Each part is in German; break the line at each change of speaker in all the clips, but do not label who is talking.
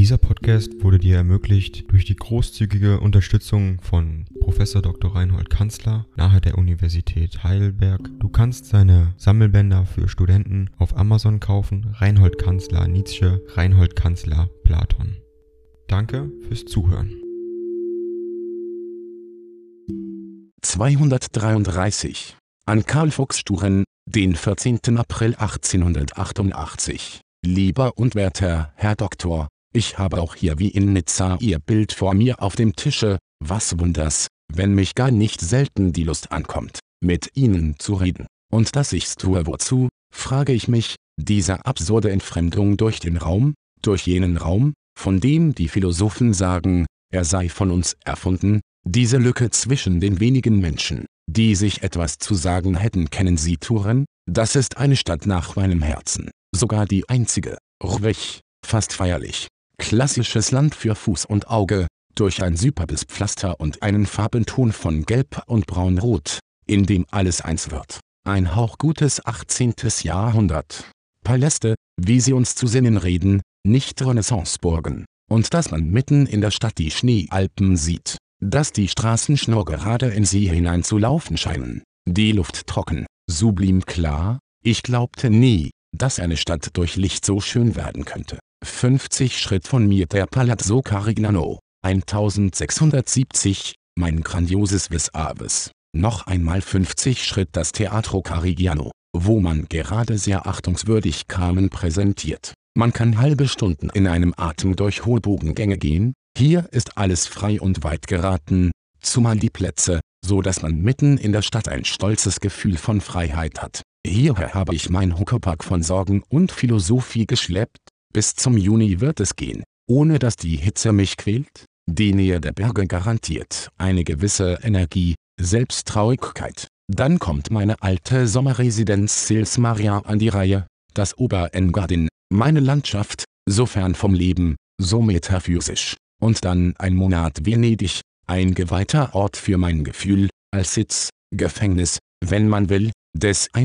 Dieser Podcast wurde dir ermöglicht durch die großzügige Unterstützung von Professor Dr. Reinhold Kanzler nahe der Universität Heidelberg. Du kannst seine Sammelbänder für Studenten auf Amazon kaufen. Reinhold Kanzler Nietzsche, Reinhold Kanzler Platon. Danke fürs Zuhören.
233 an Karl Fuchs Sturen, den 14. April 1888. Lieber und werter Herr Doktor, ich habe auch hier wie in Nizza Ihr Bild vor mir auf dem Tische, was wunders, wenn mich gar nicht selten die Lust ankommt, mit Ihnen zu reden. Und dass ich's tue wozu, frage ich mich, diese absurde Entfremdung durch den Raum, durch jenen Raum, von dem die Philosophen sagen, er sei von uns erfunden, diese Lücke zwischen den wenigen Menschen, die sich etwas zu sagen hätten kennen Sie Turen, das ist eine Stadt nach meinem Herzen, sogar die einzige, ruhig, fast feierlich, klassisches Land für Fuß und Auge, durch ein superbes Pflaster und einen Farbenton von Gelb und Braunrot, in dem alles eins wird. Ein hauchgutes 18. Jahrhundert. Paläste, wie sie uns zu Sinnen reden, nicht Renaissanceburgen. Und dass man mitten in der Stadt die Schneealpen sieht, dass die Straßen schnurgerade in sie hineinzulaufen scheinen, die Luft trocken, sublim klar, ich glaubte nie, dass eine Stadt durch Licht so schön werden könnte. 50 Schritt von mir der Palazzo Carignano, 1670, mein grandioses Vis Aves. Noch einmal 50 Schritt das Teatro Carigiano, wo man gerade sehr achtungswürdig Carmen präsentiert. Man kann halbe Stunden in einem Atem durch Hohlbogengänge gehen, hier ist alles frei und weit geraten, zumal die Plätze, so dass man mitten in der Stadt ein stolzes Gefühl von Freiheit hat. Hierher habe ich mein Huckepack von Sorgen und Philosophie geschleppt, bis zum Juni wird es gehen, ohne dass die Hitze mich quält. Die Nähe der Berge garantiert eine gewisse Energie, Selbsttraurigkeit. Dann kommt meine alte Sommerresidenz Sils Maria an die Reihe, das Oberengadin, meine Landschaft, so fern vom Leben, so metaphysisch. Und dann ein Monat Venedig, ein geweihter Ort für mein Gefühl, als Sitz, Gefängnis, wenn man will, des ein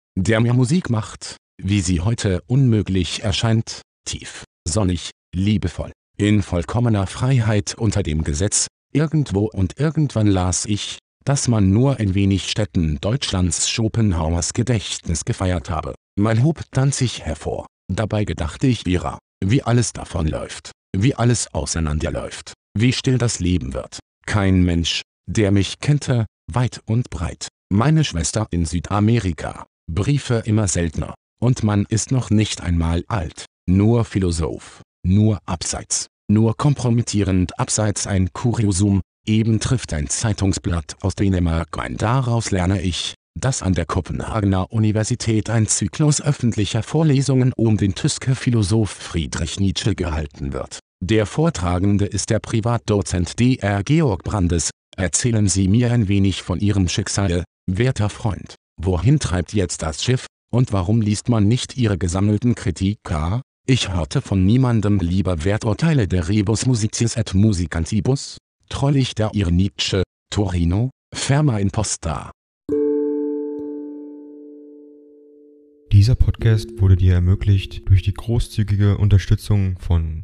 der mir Musik macht, wie sie heute unmöglich erscheint, tief, sonnig, liebevoll, in vollkommener Freiheit unter dem Gesetz, irgendwo und irgendwann las ich, dass man nur in wenig Städten Deutschlands Schopenhauers Gedächtnis gefeiert habe. Mein Hub tanzt sich hervor. Dabei gedachte ich ihrer, wie alles davonläuft, wie alles auseinanderläuft, wie still das Leben wird. Kein Mensch, der mich kennte, weit und breit. Meine Schwester in Südamerika. Briefe immer seltener. Und man ist noch nicht einmal alt. Nur Philosoph. Nur abseits. Nur kompromittierend abseits ein Kuriosum. Eben trifft ein Zeitungsblatt aus Dänemark ein. Daraus lerne ich, dass an der Kopenhagener Universität ein Zyklus öffentlicher Vorlesungen um den Tyske Philosoph Friedrich Nietzsche gehalten wird. Der Vortragende ist der Privatdozent Dr. Georg Brandes. Erzählen Sie mir ein wenig von Ihrem Schicksal, werter Freund. Wohin treibt jetzt das Schiff, und warum liest man nicht Ihre gesammelten Kritika? Ich hörte von niemandem. Lieber Werturteile der Rebus Musicis et Musicantibus, trollig der Ihr Nietzsche, Torino, ferma in posta.
Dieser Podcast wurde dir ermöglicht durch die großzügige Unterstützung von